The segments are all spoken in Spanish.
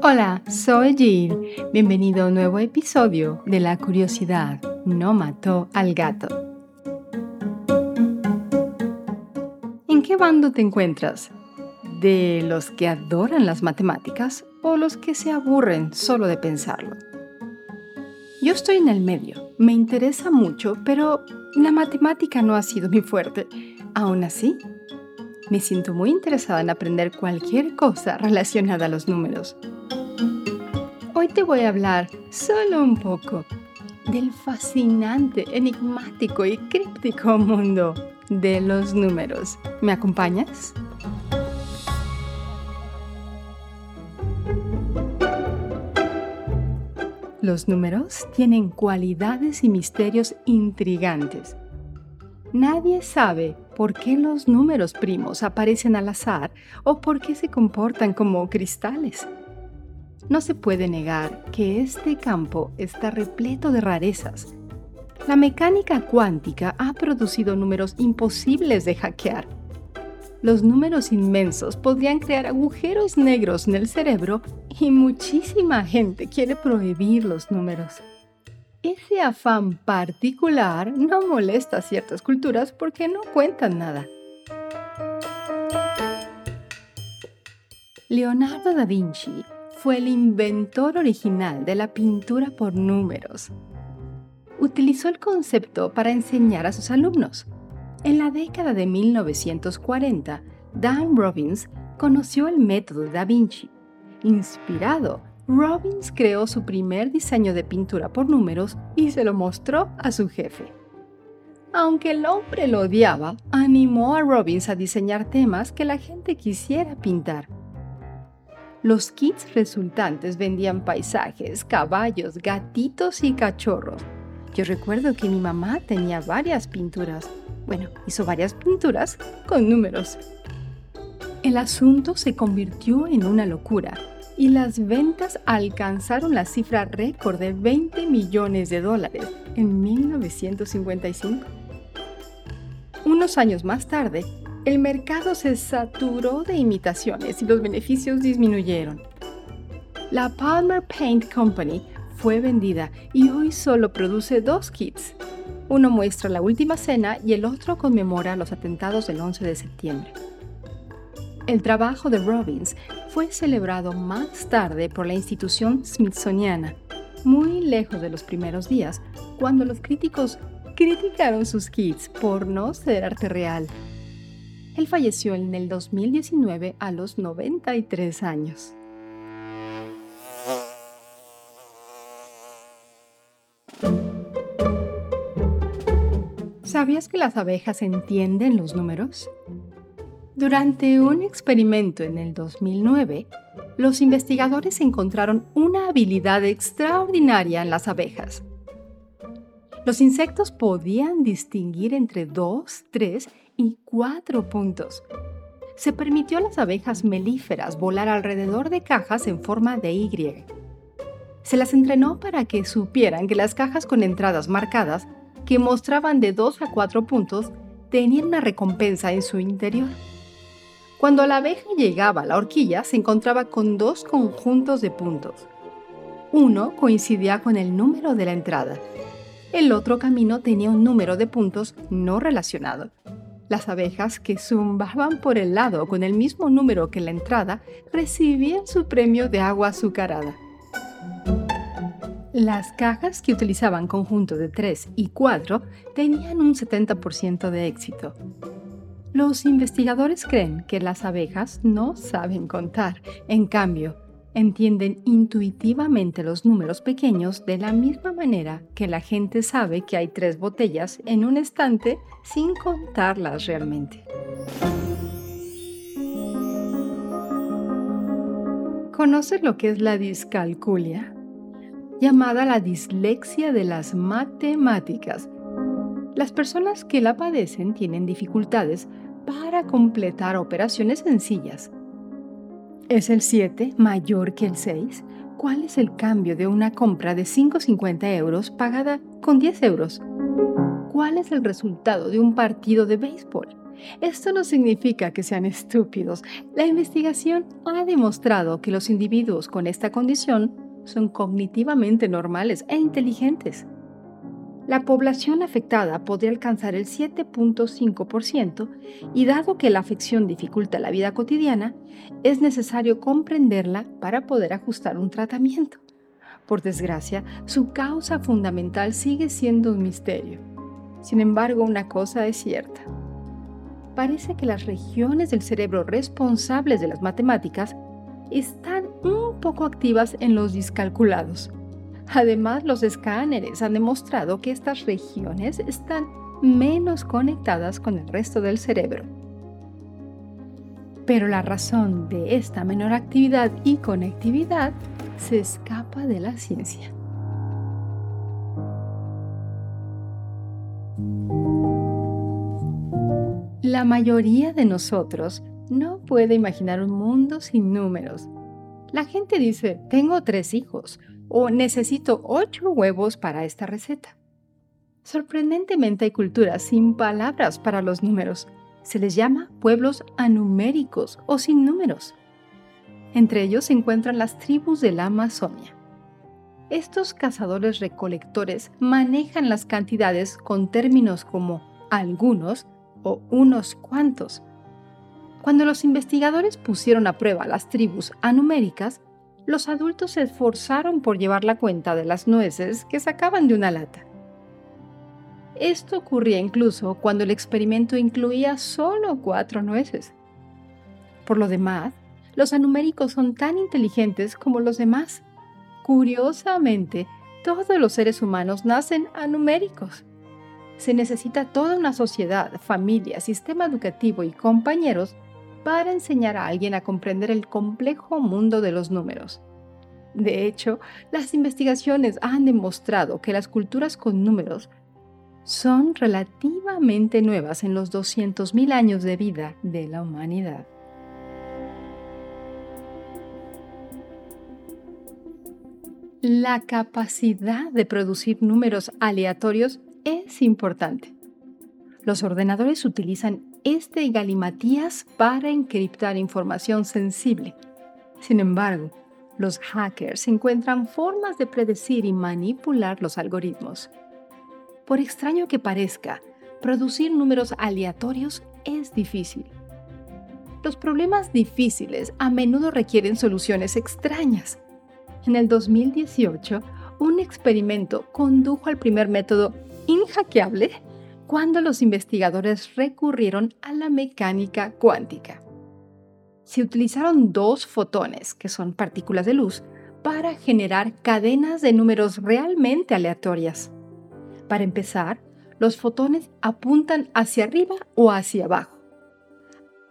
Hola, soy Jill. Bienvenido a un nuevo episodio de La curiosidad no mató al gato. ¿En qué bando te encuentras? ¿De los que adoran las matemáticas o los que se aburren solo de pensarlo? Yo estoy en el medio. Me interesa mucho, pero la matemática no ha sido mi fuerte. Aún así, me siento muy interesada en aprender cualquier cosa relacionada a los números. Hoy te voy a hablar solo un poco del fascinante, enigmático y críptico mundo de los números. ¿Me acompañas? Los números tienen cualidades y misterios intrigantes. Nadie sabe por qué los números primos aparecen al azar o por qué se comportan como cristales. No se puede negar que este campo está repleto de rarezas. La mecánica cuántica ha producido números imposibles de hackear. Los números inmensos podrían crear agujeros negros en el cerebro y muchísima gente quiere prohibir los números. Ese afán particular no molesta a ciertas culturas porque no cuentan nada. Leonardo da Vinci fue el inventor original de la pintura por números. Utilizó el concepto para enseñar a sus alumnos. En la década de 1940, Dan Robbins conoció el método Da Vinci. Inspirado, Robbins creó su primer diseño de pintura por números y se lo mostró a su jefe. Aunque el hombre lo odiaba, animó a Robbins a diseñar temas que la gente quisiera pintar los kits resultantes vendían paisajes, caballos, gatitos y cachorros. Yo recuerdo que mi mamá tenía varias pinturas. Bueno, hizo varias pinturas con números. El asunto se convirtió en una locura y las ventas alcanzaron la cifra récord de 20 millones de dólares en 1955. Unos años más tarde, el mercado se saturó de imitaciones y los beneficios disminuyeron. La Palmer Paint Company fue vendida y hoy solo produce dos kits. Uno muestra la última cena y el otro conmemora los atentados del 11 de septiembre. El trabajo de Robbins fue celebrado más tarde por la institución Smithsoniana, muy lejos de los primeros días, cuando los críticos criticaron sus kits por no ser arte real. Él falleció en el 2019 a los 93 años. ¿Sabías que las abejas entienden los números? Durante un experimento en el 2009, los investigadores encontraron una habilidad extraordinaria en las abejas. Los insectos podían distinguir entre 2, 3 y cuatro puntos. Se permitió a las abejas melíferas volar alrededor de cajas en forma de Y. Se las entrenó para que supieran que las cajas con entradas marcadas, que mostraban de 2 a 4 puntos, tenían una recompensa en su interior. Cuando la abeja llegaba a la horquilla, se encontraba con dos conjuntos de puntos. Uno coincidía con el número de la entrada. El otro camino tenía un número de puntos no relacionado. Las abejas que zumbaban por el lado con el mismo número que la entrada recibían su premio de agua azucarada. Las cajas que utilizaban conjunto de 3 y 4 tenían un 70% de éxito. Los investigadores creen que las abejas no saben contar, en cambio, entienden intuitivamente los números pequeños de la misma manera que la gente sabe que hay tres botellas en un estante sin contarlas realmente. ¿Conoces lo que es la discalculia? Llamada la dislexia de las matemáticas. Las personas que la padecen tienen dificultades para completar operaciones sencillas ¿Es el 7 mayor que el 6? ¿Cuál es el cambio de una compra de 5,50 euros pagada con 10 euros? ¿Cuál es el resultado de un partido de béisbol? Esto no significa que sean estúpidos. La investigación ha demostrado que los individuos con esta condición son cognitivamente normales e inteligentes. La población afectada podría alcanzar el 7.5% y dado que la afección dificulta la vida cotidiana, es necesario comprenderla para poder ajustar un tratamiento. Por desgracia, su causa fundamental sigue siendo un misterio. Sin embargo, una cosa es cierta. Parece que las regiones del cerebro responsables de las matemáticas están un poco activas en los discalculados. Además, los escáneres han demostrado que estas regiones están menos conectadas con el resto del cerebro. Pero la razón de esta menor actividad y conectividad se escapa de la ciencia. La mayoría de nosotros no puede imaginar un mundo sin números. La gente dice, tengo tres hijos o necesito ocho huevos para esta receta. Sorprendentemente hay culturas sin palabras para los números. Se les llama pueblos anuméricos o sin números. Entre ellos se encuentran las tribus de la Amazonia. Estos cazadores recolectores manejan las cantidades con términos como algunos o unos cuantos. Cuando los investigadores pusieron a prueba las tribus anuméricas, los adultos se esforzaron por llevar la cuenta de las nueces que sacaban de una lata. Esto ocurría incluso cuando el experimento incluía solo cuatro nueces. Por lo demás, los anuméricos son tan inteligentes como los demás. Curiosamente, todos los seres humanos nacen anuméricos. Se necesita toda una sociedad, familia, sistema educativo y compañeros para enseñar a alguien a comprender el complejo mundo de los números. De hecho, las investigaciones han demostrado que las culturas con números son relativamente nuevas en los 200.000 años de vida de la humanidad. La capacidad de producir números aleatorios es importante. Los ordenadores utilizan este galimatías para encriptar información sensible. Sin embargo, los hackers encuentran formas de predecir y manipular los algoritmos. Por extraño que parezca, producir números aleatorios es difícil. Los problemas difíciles a menudo requieren soluciones extrañas en el 2018, un experimento condujo al primer método inhackeable cuando los investigadores recurrieron a la mecánica cuántica. Se utilizaron dos fotones, que son partículas de luz, para generar cadenas de números realmente aleatorias. Para empezar, los fotones apuntan hacia arriba o hacia abajo.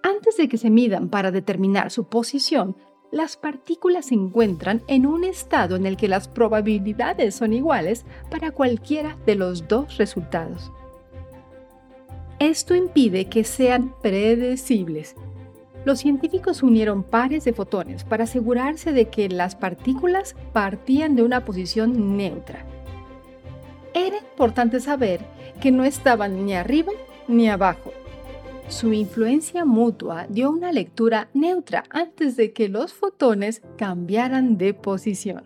Antes de que se midan para determinar su posición, las partículas se encuentran en un estado en el que las probabilidades son iguales para cualquiera de los dos resultados. Esto impide que sean predecibles. Los científicos unieron pares de fotones para asegurarse de que las partículas partían de una posición neutra. Era importante saber que no estaban ni arriba ni abajo, su influencia mutua dio una lectura neutra antes de que los fotones cambiaran de posición.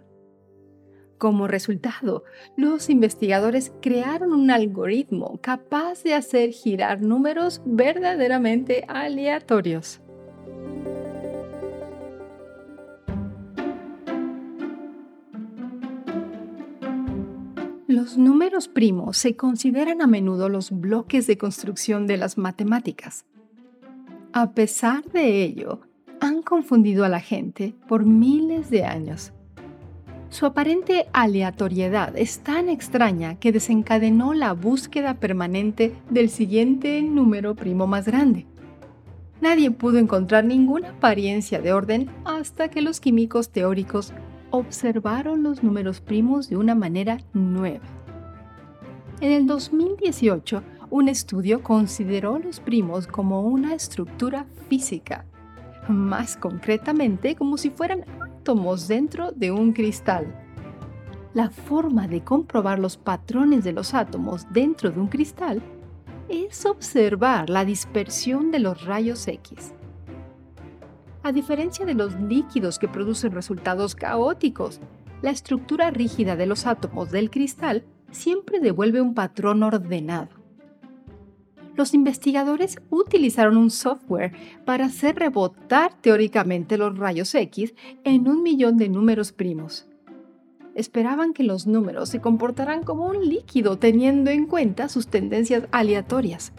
Como resultado, los investigadores crearon un algoritmo capaz de hacer girar números verdaderamente aleatorios. Los números primos se consideran a menudo los bloques de construcción de las matemáticas. A pesar de ello, han confundido a la gente por miles de años. Su aparente aleatoriedad es tan extraña que desencadenó la búsqueda permanente del siguiente número primo más grande. Nadie pudo encontrar ninguna apariencia de orden hasta que los químicos teóricos observaron los números primos de una manera nueva. En el 2018, un estudio consideró los primos como una estructura física, más concretamente como si fueran átomos dentro de un cristal. La forma de comprobar los patrones de los átomos dentro de un cristal es observar la dispersión de los rayos X. A diferencia de los líquidos que producen resultados caóticos, la estructura rígida de los átomos del cristal siempre devuelve un patrón ordenado. Los investigadores utilizaron un software para hacer rebotar teóricamente los rayos X en un millón de números primos. Esperaban que los números se comportaran como un líquido teniendo en cuenta sus tendencias aleatorias.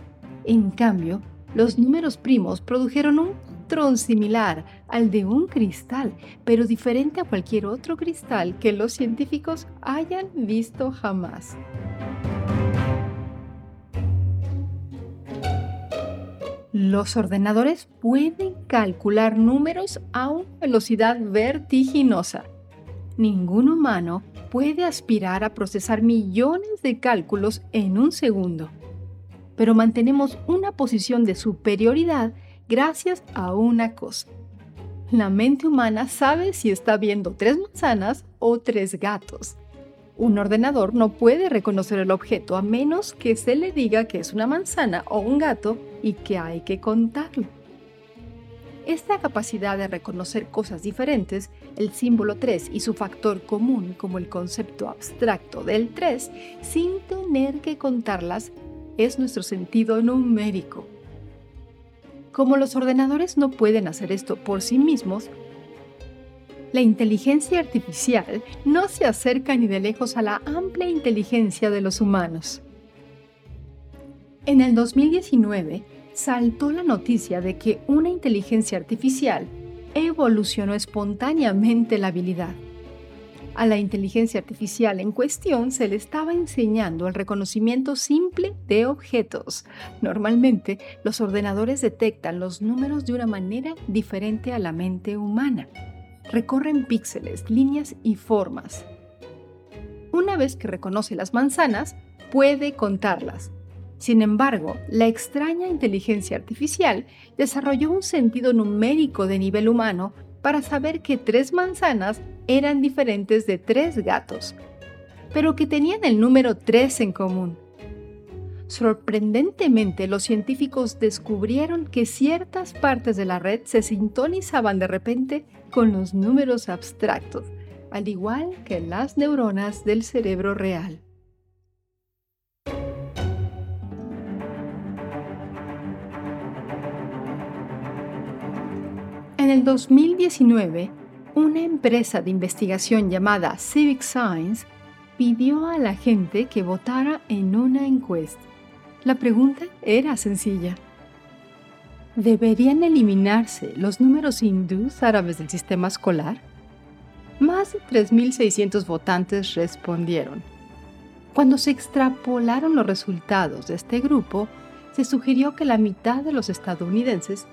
En cambio, los números primos produjeron un patrón similar al de un cristal, pero diferente a cualquier otro cristal que los científicos hayan visto jamás. Los ordenadores pueden calcular números a una velocidad vertiginosa. Ningún humano puede aspirar a procesar millones de cálculos en un segundo pero mantenemos una posición de superioridad gracias a una cosa. La mente humana sabe si está viendo tres manzanas o tres gatos. Un ordenador no puede reconocer el objeto a menos que se le diga que es una manzana o un gato y que hay que contarlo. Esta capacidad de reconocer cosas diferentes, el símbolo 3 y su factor común como el concepto abstracto del 3, sin tener que contarlas, es nuestro sentido numérico. Como los ordenadores no pueden hacer esto por sí mismos, la inteligencia artificial no se acerca ni de lejos a la amplia inteligencia de los humanos. En el 2019 saltó la noticia de que una inteligencia artificial evolucionó espontáneamente la habilidad a la inteligencia artificial en cuestión se le estaba enseñando el reconocimiento simple de objetos. Normalmente, los ordenadores detectan los números de una manera diferente a la mente humana. Recorren píxeles, líneas y formas. Una vez que reconoce las manzanas, puede contarlas. Sin embargo, la extraña inteligencia artificial desarrolló un sentido numérico de nivel humano para saber que tres manzanas eran diferentes de tres gatos, pero que tenían el número 3 en común. Sorprendentemente, los científicos descubrieron que ciertas partes de la red se sintonizaban de repente con los números abstractos, al igual que las neuronas del cerebro real. En el 2019, una empresa de investigación llamada Civic Science pidió a la gente que votara en una encuesta. La pregunta era sencilla. ¿Deberían eliminarse los números hindús árabes del sistema escolar? Más de 3.600 votantes respondieron. Cuando se extrapolaron los resultados de este grupo, se sugirió que la mitad de los estadounidenses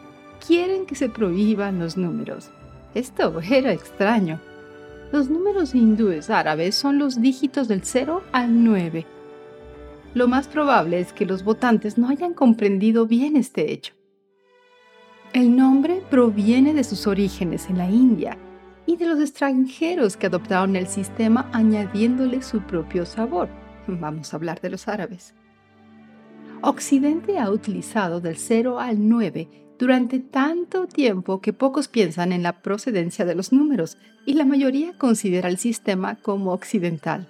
quieren que se prohíban los números esto era extraño. Los números hindúes árabes son los dígitos del 0 al 9. Lo más probable es que los votantes no hayan comprendido bien este hecho. El nombre proviene de sus orígenes en la India y de los extranjeros que adoptaron el sistema añadiéndole su propio sabor. Vamos a hablar de los árabes. Occidente ha utilizado del 0 al 9 durante tanto tiempo que pocos piensan en la procedencia de los números y la mayoría considera el sistema como occidental.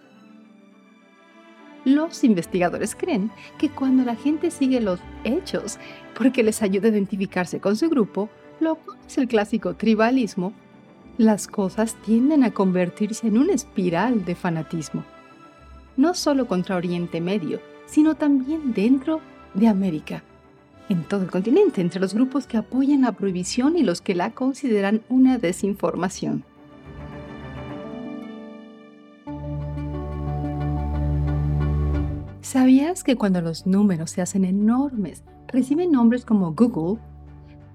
Los investigadores creen que cuando la gente sigue los hechos porque les ayuda a identificarse con su grupo, lo cual es el clásico tribalismo, las cosas tienden a convertirse en una espiral de fanatismo. No solo contra Oriente Medio, sino también dentro de América en todo el continente, entre los grupos que apoyan la prohibición y los que la consideran una desinformación. ¿Sabías que cuando los números se hacen enormes, reciben nombres como Google,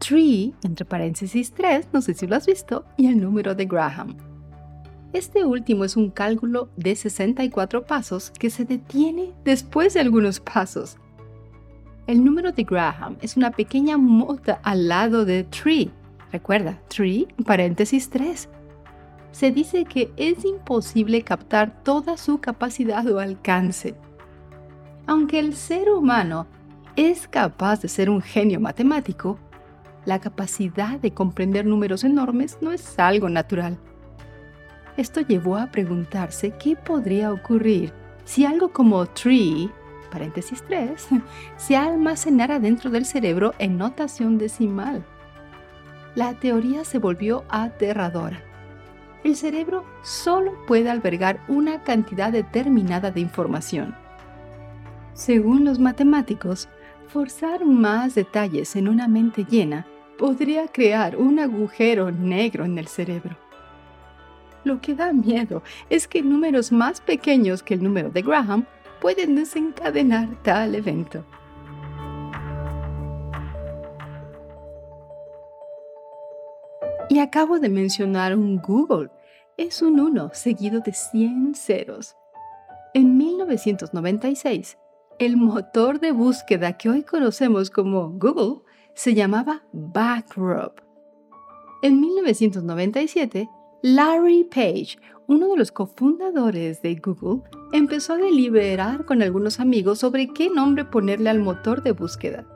Tree, entre paréntesis 3, no sé si lo has visto, y el número de Graham? Este último es un cálculo de 64 pasos que se detiene después de algunos pasos el número de Graham es una pequeña mota al lado de tree. Recuerda, tree, paréntesis 3. Se dice que es imposible captar toda su capacidad o alcance. Aunque el ser humano es capaz de ser un genio matemático, la capacidad de comprender números enormes no es algo natural. Esto llevó a preguntarse qué podría ocurrir si algo como tree, paréntesis 3, se almacenara dentro del cerebro en notación decimal. La teoría se volvió aterradora. El cerebro solo puede albergar una cantidad determinada de información. Según los matemáticos, forzar más detalles en una mente llena podría crear un agujero negro en el cerebro. Lo que da miedo es que números más pequeños que el número de Graham pueden desencadenar tal evento. Y acabo de mencionar un Google. Es un 1 seguido de 100 ceros. En 1996, el motor de búsqueda que hoy conocemos como Google se llamaba Backrub. En 1997, Larry Page, uno de los cofundadores de Google, empezó a deliberar con algunos amigos sobre qué nombre ponerle al motor de búsqueda.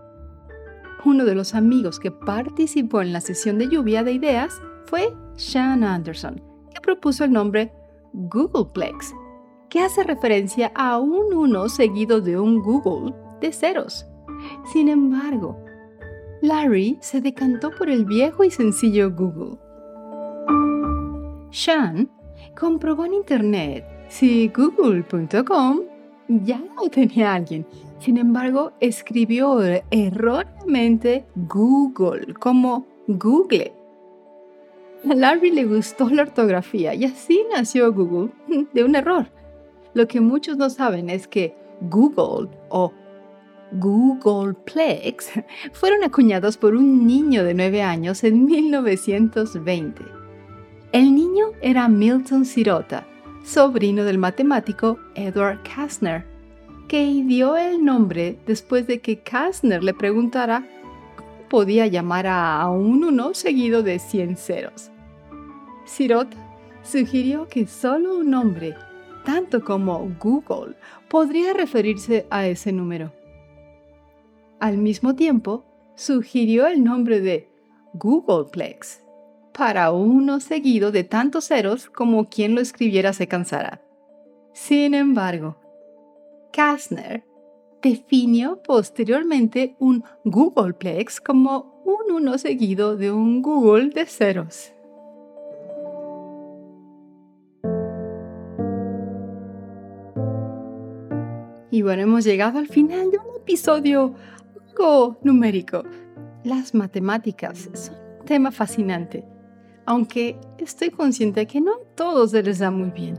Uno de los amigos que participó en la sesión de lluvia de ideas fue Sean Anderson, que propuso el nombre Googleplex, que hace referencia a un 1 seguido de un Google de ceros. Sin embargo, Larry se decantó por el viejo y sencillo Google. Sean comprobó en Internet si google.com ya lo tenía alguien. Sin embargo, escribió erróneamente Google como Google. A Larry le gustó la ortografía y así nació Google de un error. Lo que muchos no saben es que Google o Googleplex fueron acuñados por un niño de 9 años en 1920. El niño era Milton Sirota, sobrino del matemático Edward Kastner, que dio el nombre después de que Kastner le preguntara cómo podía llamar a un 1 seguido de 100 ceros. Sirota sugirió que solo un nombre, tanto como Google, podría referirse a ese número. Al mismo tiempo, sugirió el nombre de Googleplex para uno seguido de tantos ceros como quien lo escribiera se cansara. Sin embargo, Kastner definió posteriormente un Googleplex como un uno seguido de un Google de ceros. Y bueno, hemos llegado al final de un episodio numérico. Las matemáticas son un tema fascinante, aunque estoy consciente que no a todos se les da muy bien.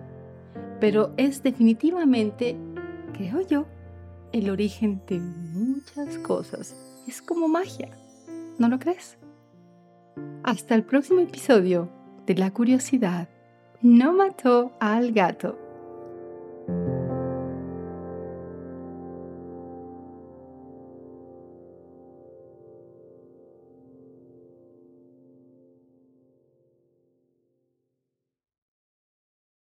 Pero es definitivamente, creo yo, el origen de muchas cosas. Es como magia, ¿no lo crees? Hasta el próximo episodio de La curiosidad no mató al gato.